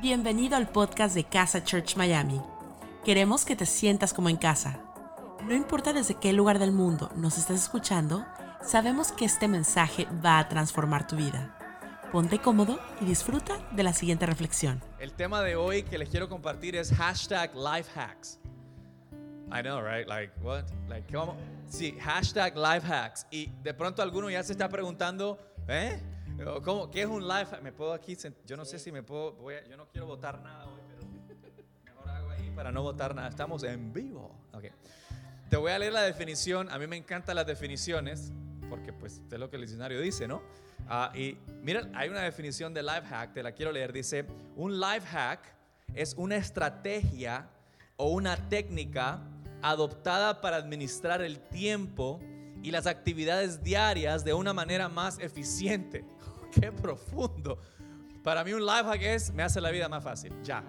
Bienvenido al podcast de Casa Church Miami. Queremos que te sientas como en casa. No importa desde qué lugar del mundo nos estés escuchando, sabemos que este mensaje va a transformar tu vida. Ponte cómodo y disfruta de la siguiente reflexión. El tema de hoy que les quiero compartir es hashtag lifehacks. I know, right? Like, what? Like, ¿cómo? Sí, hashtag lifehacks. Y de pronto alguno ya se está preguntando, ¿eh? ¿Cómo, ¿Qué es un life Me puedo aquí, yo no sé si me puedo, voy yo no quiero votar nada hoy, pero mejor hago ahí para no votar nada. Estamos en vivo. Okay. Te voy a leer la definición. A mí me encantan las definiciones, porque pues es lo que el diccionario dice, ¿no? Ah, y miren, hay una definición de life hack, te la quiero leer. Dice, un life hack es una estrategia o una técnica adoptada para administrar el tiempo y las actividades diarias de una manera más eficiente. Qué profundo. Para mí un life hack es, me hace la vida más fácil. Ya.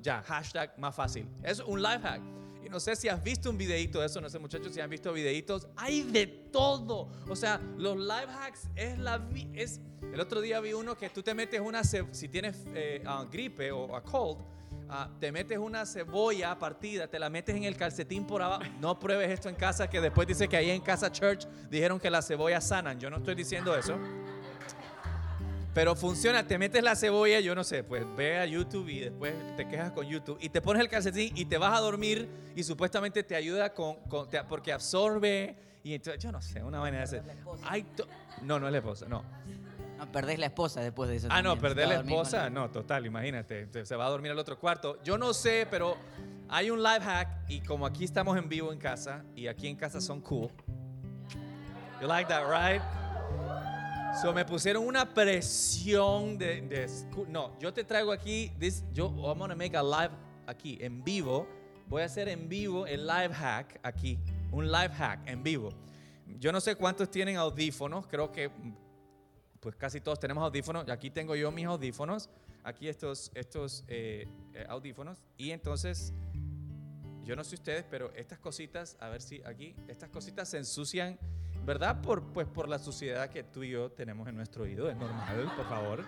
Ya, hashtag más fácil. Es un life hack. Y no sé si has visto un videito de eso, no sé muchachos si han visto videitos. Hay de todo. O sea, los life hacks es la... Es, el otro día vi uno que tú te metes una... Si tienes eh, ah, gripe o a cold, ah, te metes una cebolla partida, te la metes en el calcetín por abajo. No pruebes esto en casa, que después dice que ahí en casa church dijeron que las cebollas sanan. Yo no estoy diciendo eso. Pero funciona, te metes la cebolla, yo no sé, pues ve a YouTube y después te quejas con YouTube y te pones el calcetín y te vas a dormir y supuestamente te ayuda con, porque absorbe y entonces, yo no sé, una manera de hacer. no, no es la esposa, no. No, perdés la esposa después de eso. Ah, no, perdés la esposa, no, total, imagínate, se va a dormir al otro cuarto. Yo no sé, pero hay un life hack y como aquí estamos en vivo en casa y aquí en casa son cool. You like that, right? So me pusieron una presión de, no, yo te traigo aquí, this, yo I'm gonna make a live aquí en vivo. Voy a hacer en vivo el live hack aquí, un live hack en vivo. Yo no sé cuántos tienen audífonos, creo que pues casi todos tenemos audífonos. Aquí tengo yo mis audífonos, aquí estos, estos eh, eh, audífonos. Y entonces, yo no sé ustedes, pero estas cositas, a ver si aquí, estas cositas se ensucian ¿verdad? Por, pues por la suciedad que tú y yo tenemos en nuestro oído, es normal, por favor.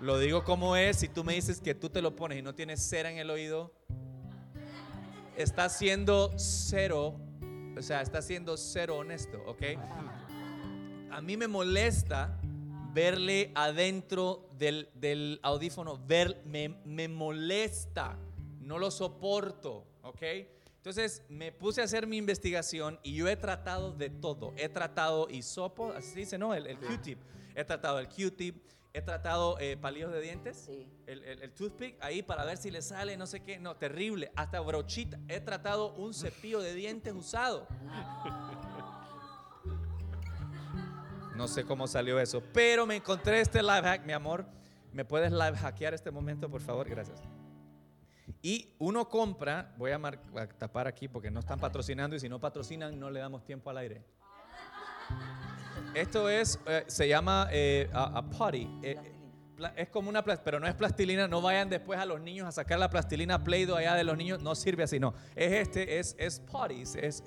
Lo digo como es, si tú me dices que tú te lo pones y no tienes cera en el oído, está siendo cero, o sea, está siendo cero honesto, ¿ok? A mí me molesta verle adentro del, audífono, ver, me, me molesta, no lo soporto, ¿ok? Entonces me puse a hacer mi investigación y yo he tratado de todo. He tratado hisopo, así dice, ¿no? El, Q-tip. He tratado el Q-tip. He tratado eh, palillos de dientes, sí. el, el, toothpick, ahí para ver si le sale, no sé qué. No, terrible. Hasta brochita. He tratado un cepillo de dientes usado. No sé cómo salió eso. Pero me encontré este live hack, mi amor. ¿Me puedes live hackear este momento, por favor? Gracias. Y uno compra, voy a, tapar aquí porque no están patrocinando y si no patrocinan no le damos tiempo al aire. Esto es, eh, se llama eh, a, potty. Eh, es como una, pero no es plastilina. No vayan después a los niños a sacar la plastilina Play-Doh allá de los niños. No sirve así, no. Es este, es, es potty, es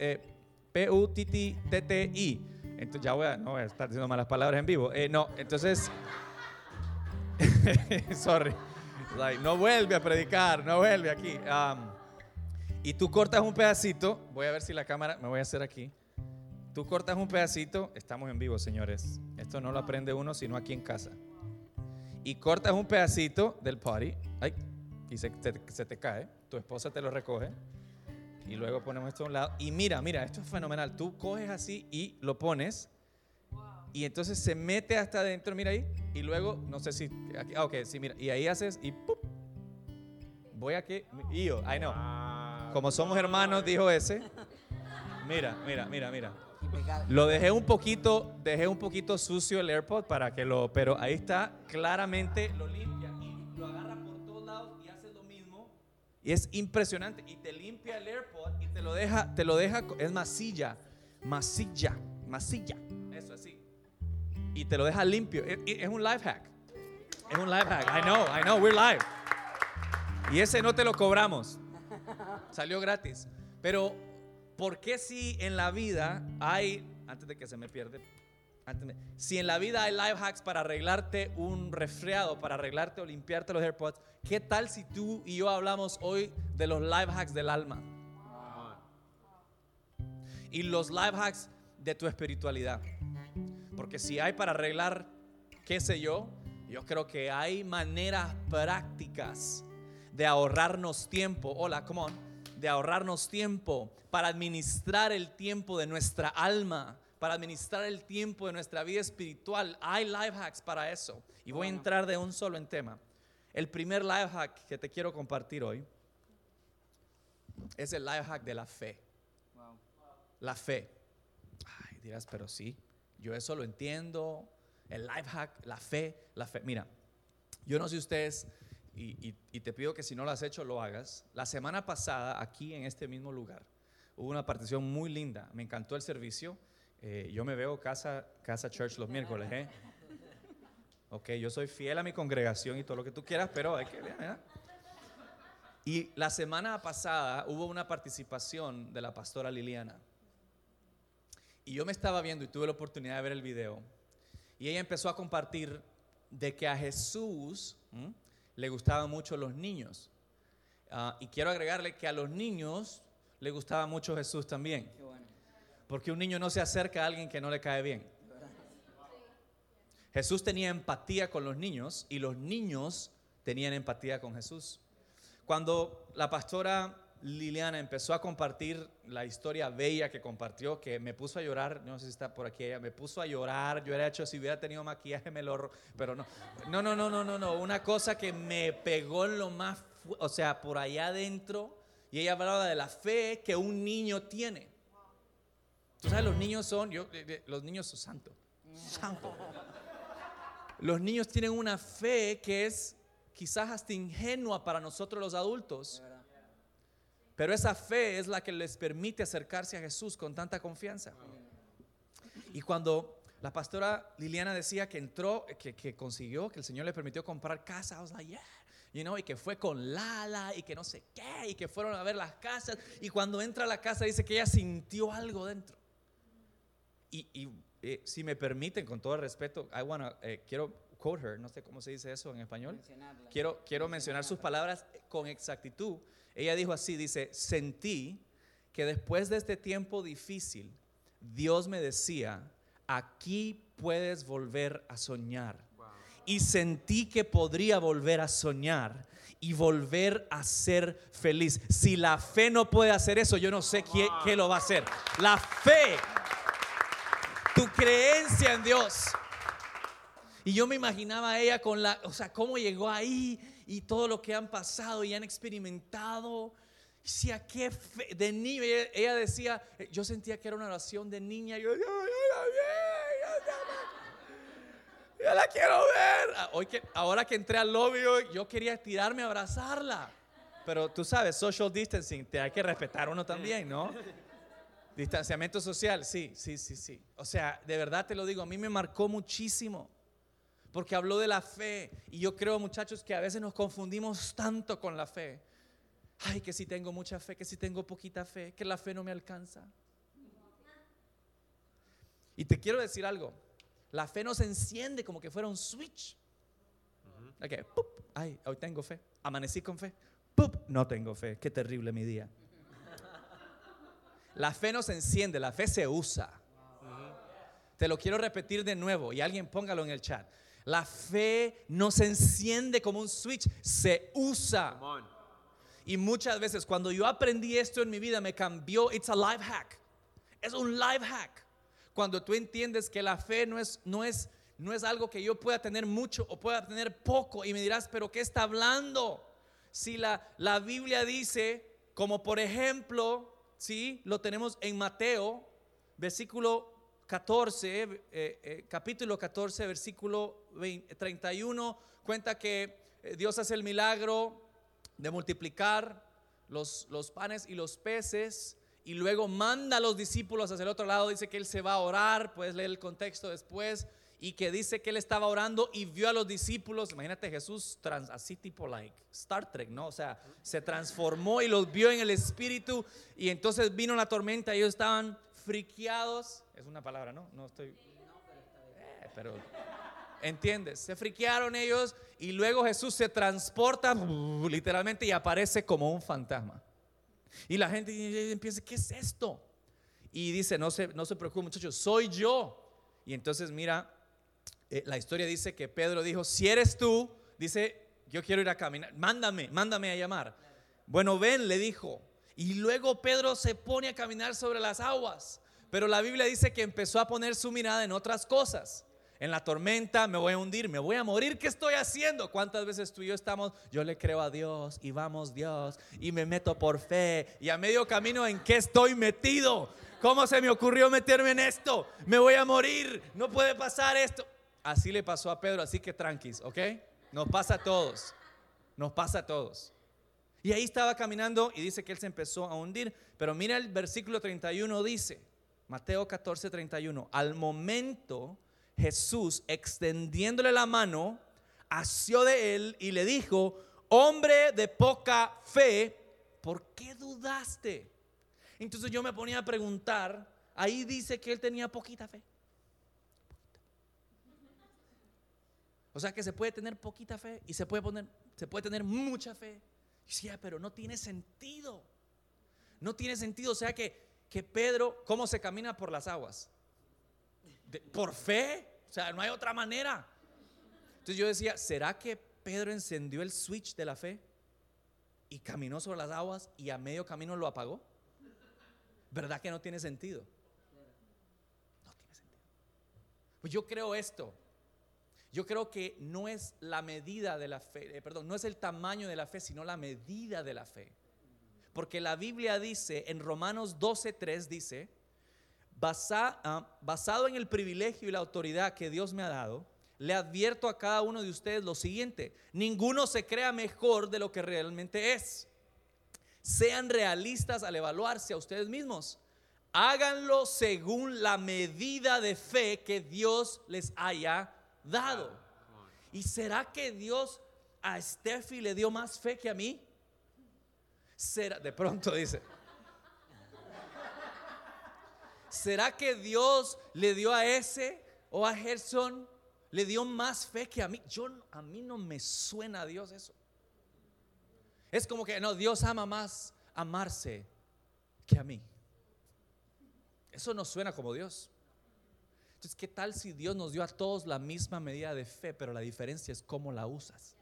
P-U-T-T-I. Entonces ya voy a, no voy a estar diciendo malas palabras en vivo. no, entonces, sorry no vuelve a predicar, no vuelve aquí. Um, y tú cortas un pedacito, voy a ver si la cámara, me voy a hacer aquí. Tú cortas un pedacito, estamos en vivo, señores. Esto no lo aprende uno sino aquí en casa. Y cortas un pedacito del party, ay, y se, se te cae, tu esposa te lo recoge. Y luego ponemos esto a un lado. Y mira, mira, esto es fenomenal. Tú coges así y lo pones y entonces se mete hasta adentro, mira ahí, y luego, no sé si, aquí, ah, ok, sí, mira, y ahí haces, y ¡pup! voy a que, y yo, I know, como somos hermanos, dijo ese, mira, mira, mira, mira. Lo dejé un poquito, dejé un poquito sucio el AirPod para que lo, pero ahí está, claramente lo limpia y lo agarra por todos lados y hace lo mismo. Y es impresionante y te limpia el AirPod y te lo deja, te lo deja, es masilla, masilla, masilla y te lo deja limpio. Es, un life hack. Es un life hack. I know, I know, we're live. Y ese no te lo cobramos. Salió gratis. Pero, ¿por qué si en la vida hay, antes de que se me pierde, antes me- si en la vida hay life hacks para arreglarte un resfriado, para arreglarte o limpiarte los AirPods, ¿qué tal si tú y yo hablamos hoy de los life hacks del alma? Y los life hacks de tu espiritualidad. Porque si hay para arreglar, qué sé yo, yo creo que hay maneras prácticas de ahorrarnos tiempo. Hola, come on. De ahorrarnos tiempo para administrar el tiempo de nuestra alma, para administrar el tiempo de nuestra vida espiritual. Hay life hacks para eso. Y voy a entrar de un solo en tema. El primer life hack que te quiero compartir hoy es el life hack de la fe. La fe. Ay, dirás, pero sí, yo eso lo entiendo. El life hack, la fe, la fe. Mira, yo no sé ustedes, y, y- y te pido que si no lo has hecho, lo hagas. La semana pasada, aquí en este mismo lugar, hubo una partición muy linda. Me encantó el servicio. Eh, yo me veo casa, casa church los miércoles, ¿eh? Ok, yo soy fiel a mi congregación y todo lo que tú quieras, pero hay que ver, ¿verdad? Y la semana pasada hubo una participación de la pastora Liliana. Y yo me estaba viendo y tuve la oportunidad de ver el video. Y ella empezó a compartir de que a Jesús ¿m? le gustaban mucho los niños. Ah, y quiero agregarle que a los niños le gustaba mucho Jesús también. Porque un niño no se acerca a alguien que no le cae bien. Jesús tenía empatía con los niños y los niños tenían empatía con Jesús. Cuando la pastora Liliana empezó a compartir la historia bella que compartió, que me puso a llorar, no sé si está por aquí ella, me puso a llorar, yo hubiera hecho, si hubiera tenido maquillaje me lo, ro- pero no, no, no, no, no, no, no, una cosa que me pegó lo más, o sea, por allá adentro, y ella hablaba de la fe que un niño tiene. Tú sabes, los niños son, yo, los niños son santos, santo. Los niños tienen una fe que es quizás hasta ingenua para nosotros los adultos. Pero esa fe es la que les permite acercarse a Jesús con tanta confianza. Y cuando la pastora Liliana decía que entró, que, consiguió, que el Señor le permitió comprar casa, I was like, yeah. You know, y que fue con Lala y que no sé qué, y que fueron a ver las casas. Y cuando entra a la casa dice que ella sintió algo dentro. Y, eh, si me permiten, con todo respeto, eh, quiero quote her, no sé cómo se dice eso en español. Quiero, quiero mencionar sus palabras con exactitud. Ella dijo así, dice, sentí que después de este tiempo difícil, Dios me decía, aquí puedes volver a soñar. Y sentí que podría volver a soñar y volver a ser feliz. Si la fe no puede hacer eso, yo no sé qué, qué lo va a hacer. La fe, tu creencia en Dios. Y yo me imaginaba a ella con la, o sea, cómo llegó ahí y todo lo que han pasado y han experimentado. Decía, qué fe, de niño, ella, ella decía, eh, yo sentía que era una oración de niña. Yo, yo, yo la vi, yo, yo- yo la quiero ver. Ah, Hoy que, ahora que entré al lobby, yo quería tirarme a abrazarla. Pero tú sabes, social distancing, te hay que respetar uno también, ¿no? Distanciamiento social, sí, sí, sí, sí. O sea, de verdad te lo digo, a mí me marcó muchísimo. Porque habló de la fe. Y yo creo, muchachos, que a veces nos confundimos tanto con la fe. Ay, que si tengo mucha fe, que si tengo poquita fe, que la fe no me alcanza. Y te quiero decir algo. La fe no se enciende como que fuera un switch. ¡pup! ay, hoy tengo fe. Amanecí con fe. ¡pup! no tengo fe. Qué terrible mi día. La fe no se enciende, la fe se usa. Te lo quiero repetir de nuevo y alguien póngalo en el chat. La fe no se enciende como un switch, se usa. Y muchas veces cuando yo aprendí esto en mi vida me cambió. It's a life hack. Es un life hack. Cuando tú entiendes que la fe no es, no es, no es algo que yo pueda tener mucho o pueda tener poco. Y me dirás, pero ¿qué está hablando? Si la, la Biblia dice, como por ejemplo, sí, lo tenemos en Mateo, versículo 14, eh, eh, capítulo 14, versículo 20 31, cuenta que eh, Dios hace el milagro de multiplicar los, los panes y los peces y luego manda a los discípulos hacia el otro lado, dice que él se va a orar, puedes leer el contexto después, y que dice que él estaba orando y vio a los discípulos, imagínate Jesús así tipo like Star Trek, ¿no? O sea, se transformó y los vio en el espíritu y entonces vino la tormenta ellos estaban friqueados, es una palabra, ¿no? No estoy... pero ¿entiendes? Se friquearon ellos y luego Jesús se transporta literalmente y aparece como un fantasma. Y la gente empieza, ¿qué es esto? Y dice, no se, no se preocupen muchachos, soy yo. Y entonces mira, eh, la historia dice que Pedro dijo, si eres tú, dice, yo quiero ir a caminar, mándame, mándame a llamar. Bueno, ven, le dijo. Y luego Pedro se pone a caminar sobre las aguas. Pero la Biblia dice que empezó a poner su mirada en otras cosas. En la tormenta me voy a hundir, me voy a morir. ¿Qué estoy haciendo? ¿Cuántas veces tú y yo estamos? Yo le creo a Dios y vamos Dios y me meto por fe. Y a medio camino, ¿en qué estoy metido? ¿Cómo se me ocurrió meterme en esto? Me voy a morir. No puede pasar esto. Así le pasó a Pedro, así que tranquis, ¿ok? Nos pasa a todos. Nos pasa a todos. Y ahí estaba caminando y dice que él se empezó a hundir. Pero mira el versículo 31 dice, Mateo 14, 31, al momento Jesús, extendiéndole la mano, asió de él y le dijo, hombre de poca fe, ¿por qué dudaste? Entonces yo me ponía a preguntar, ahí dice que él tenía poquita fe. O sea que se puede tener poquita fe y se puede, poner, se puede tener mucha fe. Y decía, pero no tiene sentido. No tiene sentido. O sea que, que Pedro, ¿cómo se camina por las aguas? por fe. O sea, no hay otra manera. Entonces yo decía, ¿será que Pedro encendió el switch de la fe y caminó sobre las aguas y a medio camino lo apagó? ¿Verdad que no tiene sentido? No tiene sentido. Pues yo creo esto. Yo creo que no es la medida de la fe, eh, perdón, no es el tamaño de la fe, sino la medida de la fe. Porque la Biblia dice, en Romanos 12:3 dice, Ah, basado en el privilegio y la autoridad que Dios me ha dado, le advierto a cada uno de ustedes lo siguiente, ninguno se crea mejor de lo que realmente es. Sean realistas al evaluarse a ustedes mismos. Háganlo según la medida de fe que Dios les haya dado. ¿Y será que Dios a Steffi le dio más fe que a mí? Será, de pronto dice, ¿será que Dios le dio a ese o a Gerson, le dio más fe que a mí? Yo, a mí no me suena a Dios eso. Es como que no, Dios ama más amarse que a mí. Eso no suena como Dios. Entonces, ¿qué tal si Dios nos dio a todos la misma medida de fe, pero la diferencia es cómo la usas?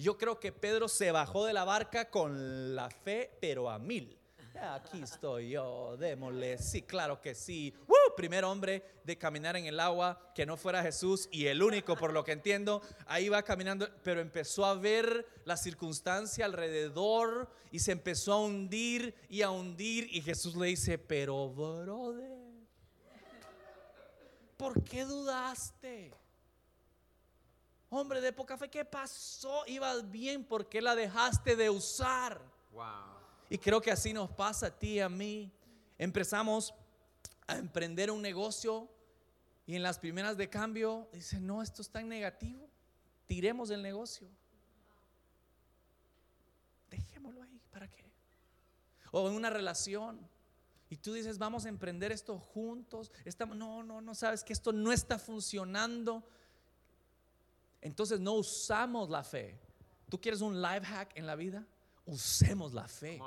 Yo creo que Pedro se bajó de la barca con la fe, pero a mil. Aquí estoy yo, démosle. Sí, claro que sí. Primer hombre de caminar en el agua que no fuera Jesús y el único, por lo que entiendo, ahí va caminando, pero empezó a ver la circunstancia alrededor y se empezó a hundir y a hundir. Y Jesús le dice: Pero, brother, ¿por qué dudaste? Hombre de poca fe, ¿qué pasó? Ibas bien, ¿por qué la dejaste de usar? Wow. Y creo que así nos pasa a ti y a mí. Empezamos a emprender un negocio y en las primeras de cambio dice, no, esto es tan negativo, tiremos el negocio. Dejémoslo ahí, ¿para qué? O en una relación. Y tú dices, vamos a emprender esto juntos. Estamos, no, no, no sabes que esto no está funcionando. Entonces no usamos la fe. ¿Tú quieres un life hack en la vida? usemos la fe.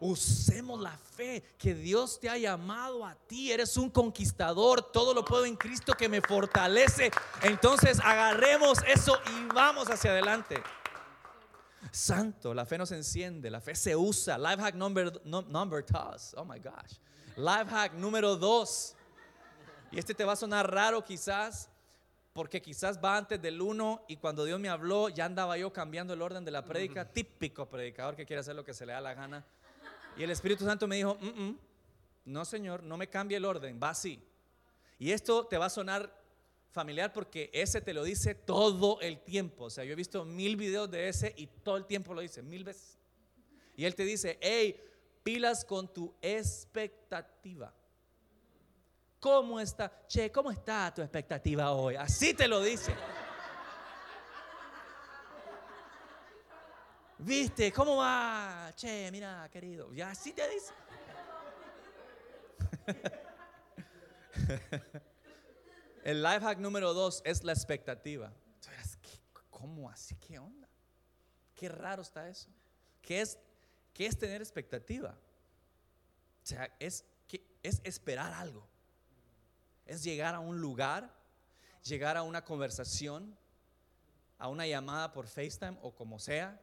Usemos la fe que Dios te ha llamado a ti. Eres un conquistador. Todo lo puedo en Cristo que me fortalece. Entonces agarremos eso y vamos hacia adelante. Santo, la fe nos enciende, la fe se usa. Life hack number, number dos. Oh my gosh. Life hack número dos. Y este te va a sonar raro quizás, porque quizás va antes del uno y cuando Dios me habló ya andaba yo cambiando el orden de la prédica, típico predicador que quiere hacer lo que se le da la gana. Y el Espíritu Santo me dijo, mm, mm, no Señor, no me cambie el orden, va así. Y esto te va a sonar familiar porque ese te lo dice todo el tiempo. O sea, yo he visto mil videos de ese y todo el tiempo lo dice, mil veces. Y él te dice, hey, pilas con tu expectativa. ¿Cómo está? Che, ¿cómo está tu expectativa hoy? Así te lo dice. ¿Viste? ¿Cómo va? Che, mira, querido. Ya así te dice. El life hack número dos es la expectativa. Tú dirás, ¿qué- ¿Cómo así? ¿Qué onda? Qué raro está eso. ¿Qué es, qué es tener expectativa? O sea, es, es esperar algo. Es llegar a un lugar, llegar a una conversación, a una llamada por FaceTime o como sea,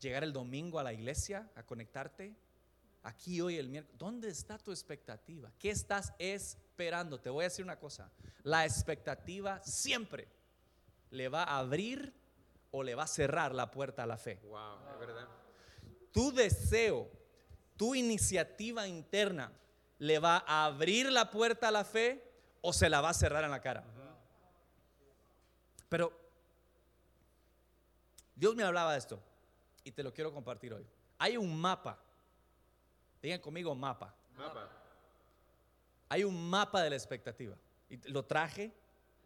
llegar el domingo a la iglesia, a conectarte, aquí hoy el miércoles. ¿Dónde está tu expectativa? ¿Qué estás esperando? Te voy a decir una cosa. La expectativa siempre le va a abrir o le va a cerrar la puerta a la fe. Wow, es verdad. Tu deseo, tu iniciativa interna, le va a abrir la puerta a la fe o se la va a cerrar en la cara. Pero Dios me hablaba de esto y te lo quiero compartir hoy. Hay un mapa. Digan conmigo mapa. Mapa. Hay un mapa de la expectativa. Y lo traje.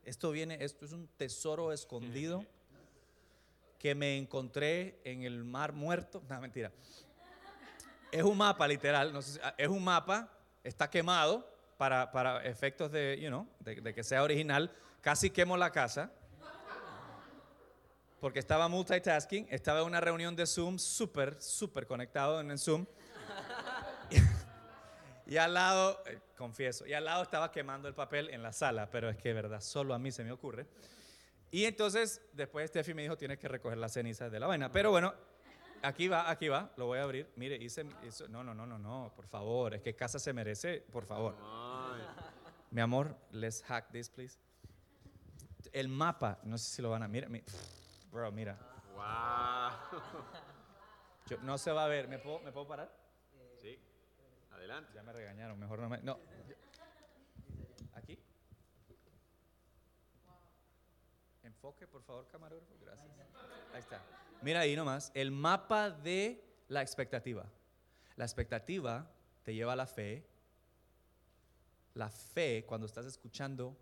Esto viene, esto es un tesoro escondido que me encontré en el mar muerto. No, mentira. Es un mapa, literal. no sé si- es un mapa, está quemado para, para efectos de, you know, de, que sea original. Casi quemo la casa. Porque estaba multitasking, estaba en una reunión de Zoom, súper, súper conectado en Zoom. Y al lado, eh, confieso, y al lado estaba quemando el papel en la sala, pero es que, verdad, solo a mí se me ocurre. Y entonces, después Steffi me dijo, tienes que recoger las cenizas de la vaina. Pero bueno, aquí va, aquí va, lo voy a abrir. Mire, hice, no, no, no, no, no, por favor, es que casa se merece, por favor. Mi amor, let's hack this, please. El mapa, no sé si lo van a, mira, mi- bro, mira, Wow. yo- no se va a ver, ¿me puedo, ¿me puedo parar? Sí. Adelante. Ya me regañaron, mejor no me. No. ¿Aquí? Enfoque, por favor, camarógrafo. Gracias. Ahí está. Mira ahí nomás. El mapa de la expectativa. La expectativa te lleva a la fe. La fe, cuando estás escuchando,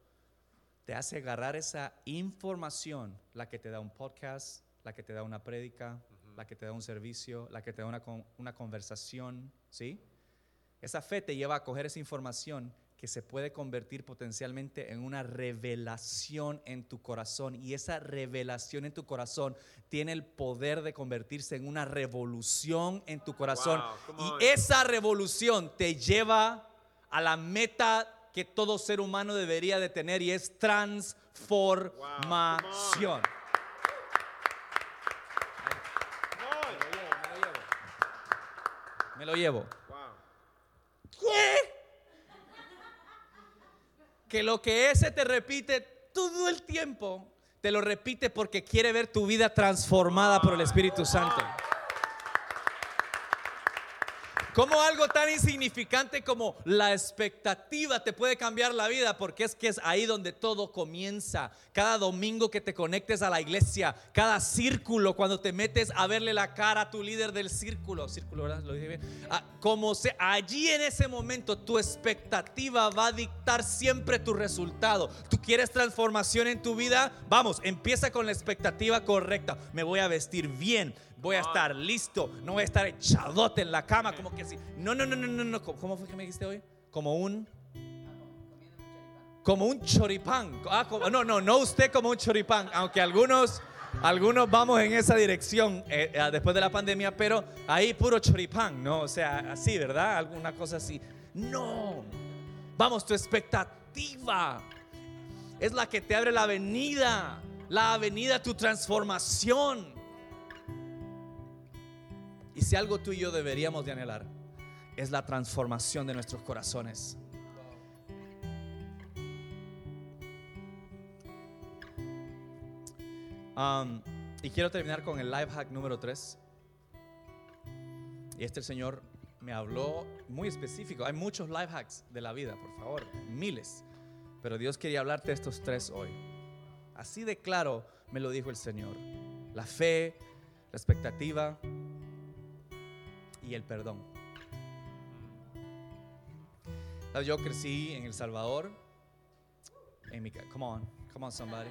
te hace agarrar esa información, la que te da un podcast, la que te da una prédica, la que te da un servicio, la que te da una, con- una conversación, ¿sí? Esa fe te lleva a coger esa información que se puede convertir potencialmente en una revelación en tu corazón. Y esa revelación en tu corazón tiene el poder de convertirse en una revolución en tu corazón. Wow, y esa revolución te lleva a la meta que todo ser humano debería de tener y es transformación. Me lo llevo. Wow. ¿Qué? Que lo que ese te repite todo el tiempo, te lo repite porque quiere ver tu vida transformada por el Espíritu Santo. Como algo tan insignificante como la expectativa te puede cambiar la vida, porque es que es ahí donde todo comienza. Cada domingo que te conectes a la iglesia, cada círculo, cuando te metes a verle la cara a tu líder del círculo, círculo, ¿verdad? Lo dije bien. Ah, como se, allí en ese momento tu expectativa va a dictar siempre tu resultado. Tú quieres transformación en tu vida, vamos, empieza con la expectativa correcta. Me voy a vestir bien, voy a estar listo, no voy a estar echadote en la cama como que así. No, no, no, no, no, no. ¿Cómo fue que me dijiste hoy? Como un como un choripán. Ah, como- no, no, no usted como un choripán, aunque algunos algunos vamos en esa dirección eh, eh, después de la pandemia, pero ahí puro choripán, ¿no? O sea, así, ¿verdad? Alguna cosa así. No. Vamos, tu expectativa es la que te abre la avenida, la avenida a tu transformación. Y si algo tú y yo deberíamos de anhelar, es la transformación de nuestros corazones. Y quiero terminar con el life hack número 3. Y este el Señor me habló muy específico. Hay muchos life hacks de la vida, por favor, miles. Pero Dios quería hablarte de estos tres hoy. Así de claro me lo dijo el Señor. La fe, la expectativa y el perdón. Yo crecí en El Salvador. En mi, come on, come on somebody.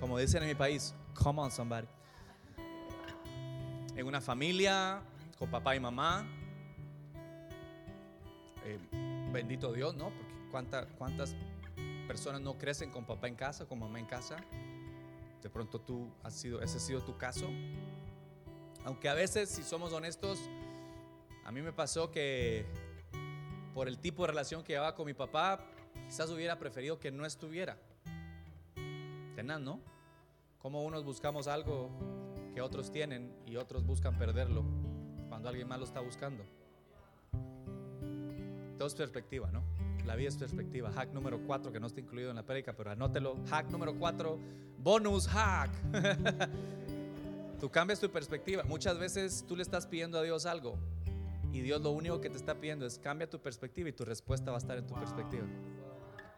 Como dicen en mi país, come on somebody. En una familia con papá y mamá. Eh, bendito Dios, ¿no? Porque cuánta- cuántas personas no crecen con papá en casa, con mamá en casa. De pronto tú has sido, ese ha sido tu caso. Aunque a veces, si somos honestos, a mí me pasó que por el tipo de relación que llevaba con mi papá, quizás hubiera preferido que no estuviera. Tenaz, ¿no? Como unos buscamos algo que otros tienen y otros buscan perderlo cuando alguien más lo está buscando. Todo es perspectiva, ¿no? La vida es perspectiva. Hack número 4, que no está incluido en la prédica, pero anótelo. Hack número 4, bonus hack. tú cambias tu perspectiva. Muchas veces tú le estás pidiendo a Dios algo y Dios lo único que te está pidiendo es cambia tu perspectiva y tu respuesta va a estar en tu perspectiva.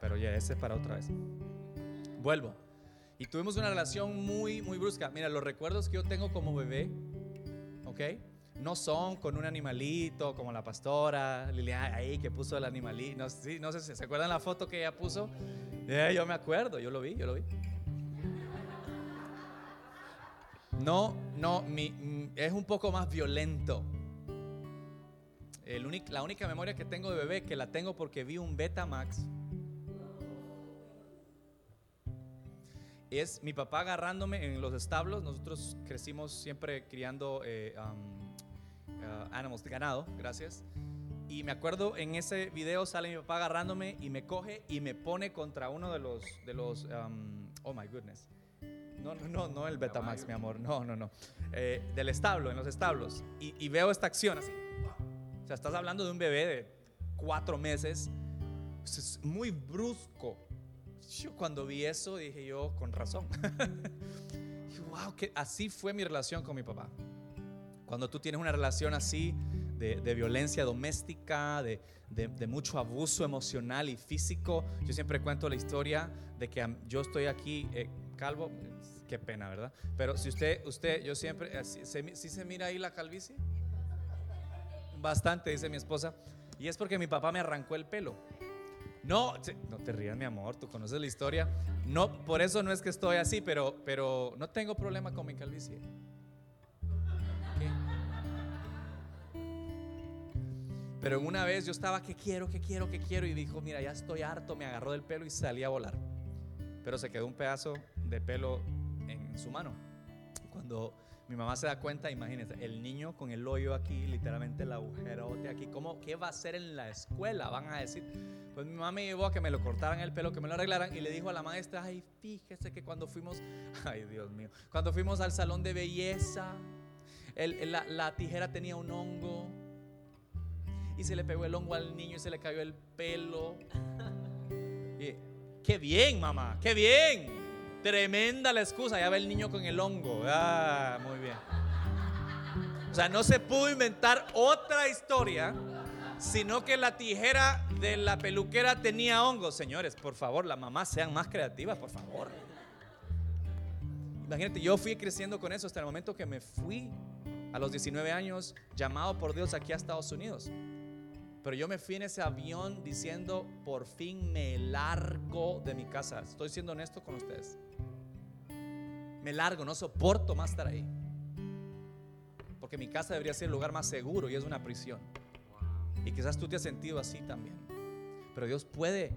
Pero ya, ese es para otra vez. Vuelvo. Y tuvimos una relación muy, muy brusca. Mira, los recuerdos que yo tengo como bebé, ¿ok? No son con un animalito como la pastora Liliana ahí que puso el animalito. No, sí, no sé si se acuerdan la foto que ella puso. Eh, yo me acuerdo, yo lo vi, yo lo vi. No, no, mi- mm, es un poco más violento. La única memoria que tengo de bebé, que la tengo porque vi un Betamax, es mi papá agarrándome en los establos. Nosotros crecimos siempre criando eh, um, uh, animals, ganado, gracias. Y me acuerdo en ese video sale mi papá agarrándome y me coge y me pone contra uno de los, de los, um, oh my goodness. No, no, no, no el Betamax, mi amor, no, no, no. Eh, del establo, en los establos. Y veo esta acción así. Sea, estás hablando de un bebé de cuatro meses. Es muy brusco. Yo cuando vi eso dije yo, con razón. Wow, que así fue mi relación con mi papá. Cuando tú tienes una relación así de, de violencia doméstica, de, de- de mucho abuso emocional y físico, yo siempre cuento la historia de que yo estoy aquí eh, calvo. Qué pena, ¿verdad? Pero si usted, usted, yo siempre, así- se mi- ¿sí se mira ahí la calvicie? Bastante, dice mi esposa. Y es porque mi papá me arrancó el pelo. No, no te rías, mi amor, tú conoces la historia. No, por eso no es que estoy así, pero, pero no tengo problema con mi calvicie. Pero una vez yo estaba que quiero, que quiero, que quiero y dijo, mira, ya estoy harto, me agarró del pelo y salí a volar. Pero se quedó un pedazo de pelo en su mano. Cuando mi mamá se da cuenta, imagínense, el niño con el hoyo aquí, literalmente el agujerote aquí, ¿cómo, ¿qué va a hacer en la escuela? Van a decir, pues mi mamá me llevó a que me lo cortaran el pelo, que me lo arreglaran y le dijo a la maestra, ay, fíjese que cuando fuimos, ay Dios mío, cuando fuimos al salón de belleza, el- el- la, la tijera tenía un hongo y se le pegó el hongo al niño y se le cayó el pelo. Y, qué bien, mamá, qué bien. Tremenda la excusa, ya ve el niño con el hongo. Ah, muy bien. O sea, no se pudo inventar otra historia, sino que la tijera de la peluquera tenía hongos. Señores, por favor, las mamás sean más creativas, por favor. Imagínate, yo fui creciendo con eso hasta el momento que me fui a los 19 años, llamado por Dios aquí a Estados Unidos. Pero yo me fui en ese avión diciendo, por fin me largo de mi casa. Estoy siendo honesto con ustedes. Me largo, no soporto más estar ahí. Porque mi casa debería ser el lugar más seguro y es una prisión. Y quizás tú te has sentido así también. Pero Dios puede,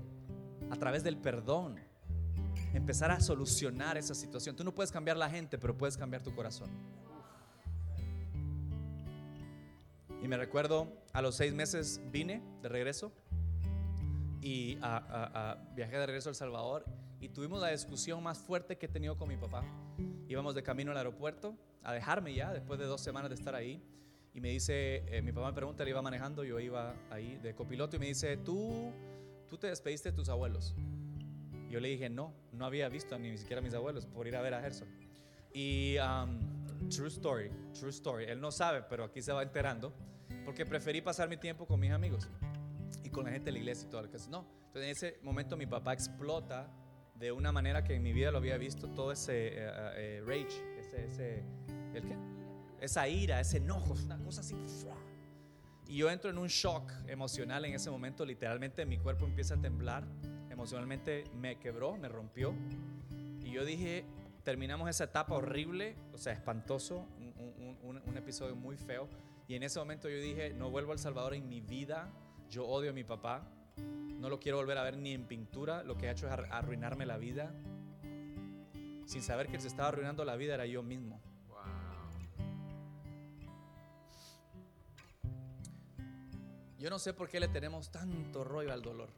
a través del perdón, empezar a solucionar esa situación. Tú no puedes cambiar la gente, pero puedes cambiar tu corazón. Y me recuerdo, a los seis meses vine de regreso y a- a- a- viajé de regreso a El Salvador y tuvimos la discusión más fuerte que he tenido con mi papá. Íbamos de camino al aeropuerto a dejarme ya después de dos semanas de estar ahí. Y me dice, eh, mi papá me pregunta, él iba manejando, yo iba ahí de copiloto y me dice, tú, tú te despediste de tus abuelos. Yo le dije, no, no había visto ni siquiera a mis abuelos por ir a ver a Gerson. Y um, true story, true story. Él no sabe, pero aquí se va enterando. Porque preferí pasar mi tiempo con mis amigos y con la gente de la iglesia y todo lo que es. No, entonces en ese momento mi papá explota de una manera que en mi vida lo había visto, todo ese eh, eh, rage, ese, ese, ¿el qué? Esa ira, ese enojo, una cosa así. Y yo entro en un shock emocional en ese momento, literalmente mi cuerpo empieza a temblar, emocionalmente me quebró, me rompió. Y yo dije, terminamos esa etapa horrible, o sea, espantoso, un, un- un- un episodio muy feo. Y en ese momento yo dije, no vuelvo a El Salvador en mi vida, yo odio a mi papá, No lo quiero volver a ver ni en pintura. Lo que ha hecho es ar- arruinarme la vida. Sin saber que se estaba arruinando la vida era yo mismo. Wow. Yo no sé por qué le tenemos tanto rollo al dolor.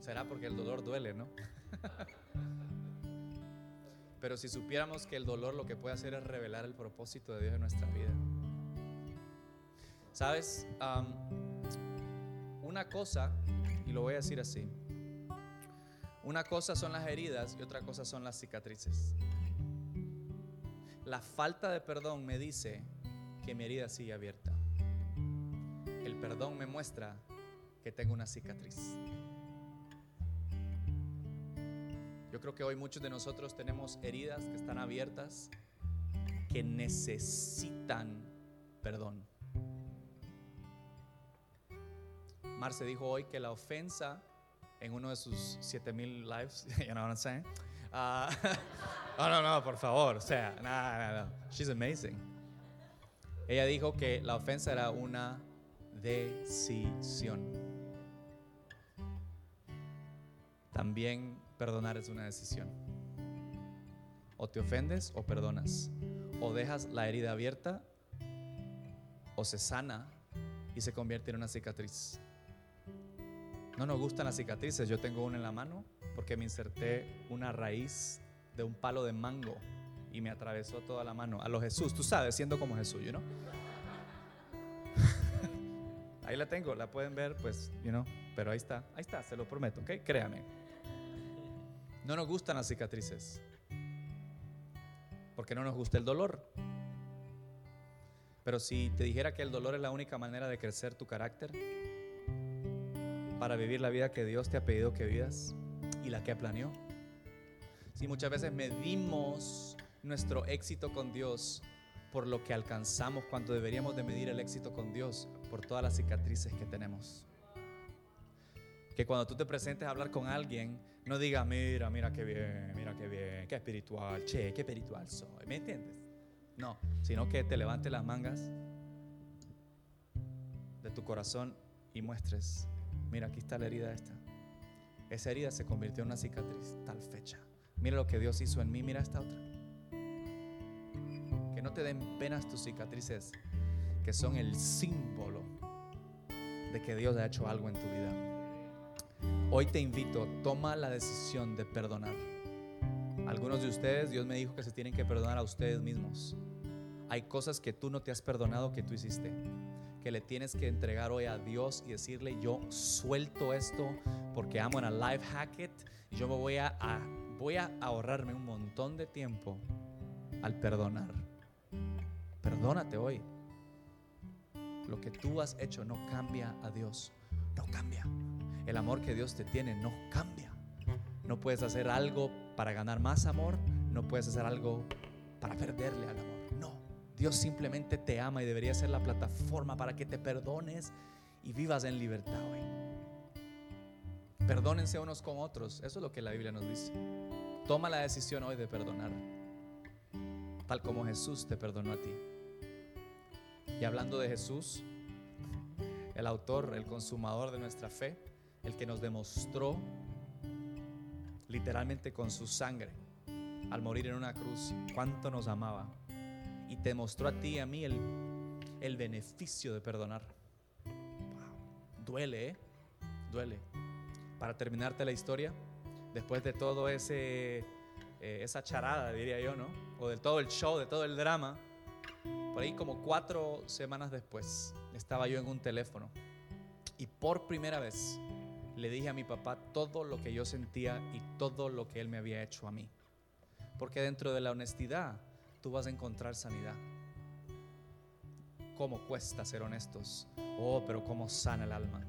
Será porque el dolor duele, ¿no? Pero si supiéramos que el dolor lo que puede hacer es revelar el propósito de Dios en nuestra vida. ¿Sabes? Una cosa, y lo voy a decir así, una cosa son las heridas y otra cosa son las cicatrices. La falta de perdón me dice que mi herida sigue abierta. El perdón me muestra que tengo una cicatriz. Yo creo que hoy muchos de nosotros tenemos heridas que están abiertas, que necesitan perdón. Marce dijo hoy que la ofensa en uno de sus 7000 lives, you know what I'm saying? Ah, no, no, no, por favor, o sea, no, no, no. She's amazing. Ella dijo que la ofensa era una decisión. También perdonar es una decisión. O te ofendes o perdonas. O dejas la herida abierta o se sana y se convierte en una cicatriz. No nos gustan las cicatrices. Yo tengo una en la mano porque me inserté una raíz de un palo de mango y me atravesó toda la mano. A lo Jesús, tú sabes, siendo como Jesús, you know? Ahí la tengo, la pueden ver, pues, you know, pero ahí está, ahí está, se lo prometo, ¿ok? Créame. No nos gustan las cicatrices. Porque no nos gusta el dolor. Pero si te dijera que el dolor es la única manera de crecer tu carácter, para vivir la vida que Dios te ha pedido que vivas y la que planeó. Si muchas veces medimos nuestro éxito con Dios por lo que alcanzamos cuando deberíamos de medir el éxito con Dios por todas las cicatrices que tenemos. Que cuando tú te presentes a hablar con alguien, no digas, mira, mira qué bien, mira qué bien, qué espiritual, che, qué espiritual soy, ¿me entiendes? No, sino que te levantes las mangas de tu corazón y muestres, mira, aquí está la herida esta. Esa herida se convirtió en una cicatriz, tal fecha. Mira lo que Dios hizo en mí, mira esta otra. Que no te den penas tus cicatrices, que son el símbolo de que Dios ha hecho algo en tu vida. Hoy te invito, toma la decisión de perdonar. Algunos de ustedes, Dios me dijo que se tienen que perdonar a ustedes mismos. Hay cosas que tú no te has perdonado que tú hiciste, que le tienes que entregar hoy a Dios y decirle, yo suelto esto porque amo en a life hack it. Yo me voy a, a- voy a ahorrarme un montón de tiempo al perdonar. Perdónate hoy. Lo que tú has hecho no cambia a Dios. No cambia. El amor que Dios te tiene no cambia. No puedes hacer algo para ganar más amor. No puedes hacer algo para perderle al amor. Dios simplemente te ama y debería ser la plataforma para que te perdones y vivas en libertad hoy. Perdónense unos con otros. Eso es lo que la Biblia nos dice. Toma la decisión hoy de perdonar. Tal como Jesús te perdonó a ti. Y hablando de Jesús, el autor, el consumador de nuestra fe, el que nos demostró literalmente con su sangre al morir en una cruz cuánto nos amaba y te mostró a ti y a mí el, el beneficio de perdonar. Wow. Duele, ¿eh? Duele. Para terminarte la historia, después de todo ese eh, esa charada, diría yo, ¿no? O de todo el show, de todo el drama, por ahí como cuatro semanas después, estaba yo en un teléfono y por primera vez le dije a mi papá todo lo que yo sentía y todo lo que él me había hecho a mí. Porque dentro de la honestidad tú vas a encontrar sanidad. ¿Cómo cuesta ser honestos? Oh, pero cómo sana el alma.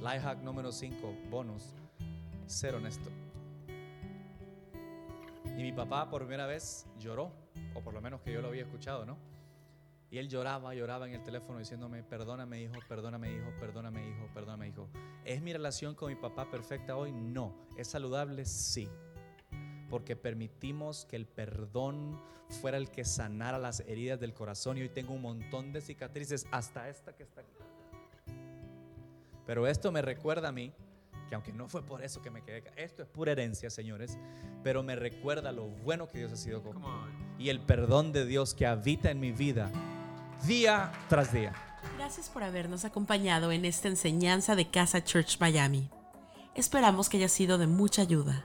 Life hack número 5, bonus, ser honesto. Y mi papá por primera vez lloró, o por lo menos que yo lo había escuchado, ¿no? Y él lloraba, lloraba en el teléfono diciéndome, perdóname hijo, perdóname hijo, perdóname hijo, perdóname hijo. ¿Es mi relación con mi papá perfecta hoy? No. ¿Es saludable? Sí. Porque permitimos que el perdón fuera el que sanara las heridas del corazón y hoy tengo un montón de cicatrices, hasta esta que está aquí. Pero esto me recuerda a mí, que aunque no fue por eso que me quedé, esto es pura herencia, señores, pero me recuerda lo bueno que Dios ha sido conmigo y el perdón de Dios que habita en mi vida día tras día. Gracias por habernos acompañado en esta enseñanza de Casa Church Miami. Esperamos que haya sido de mucha ayuda.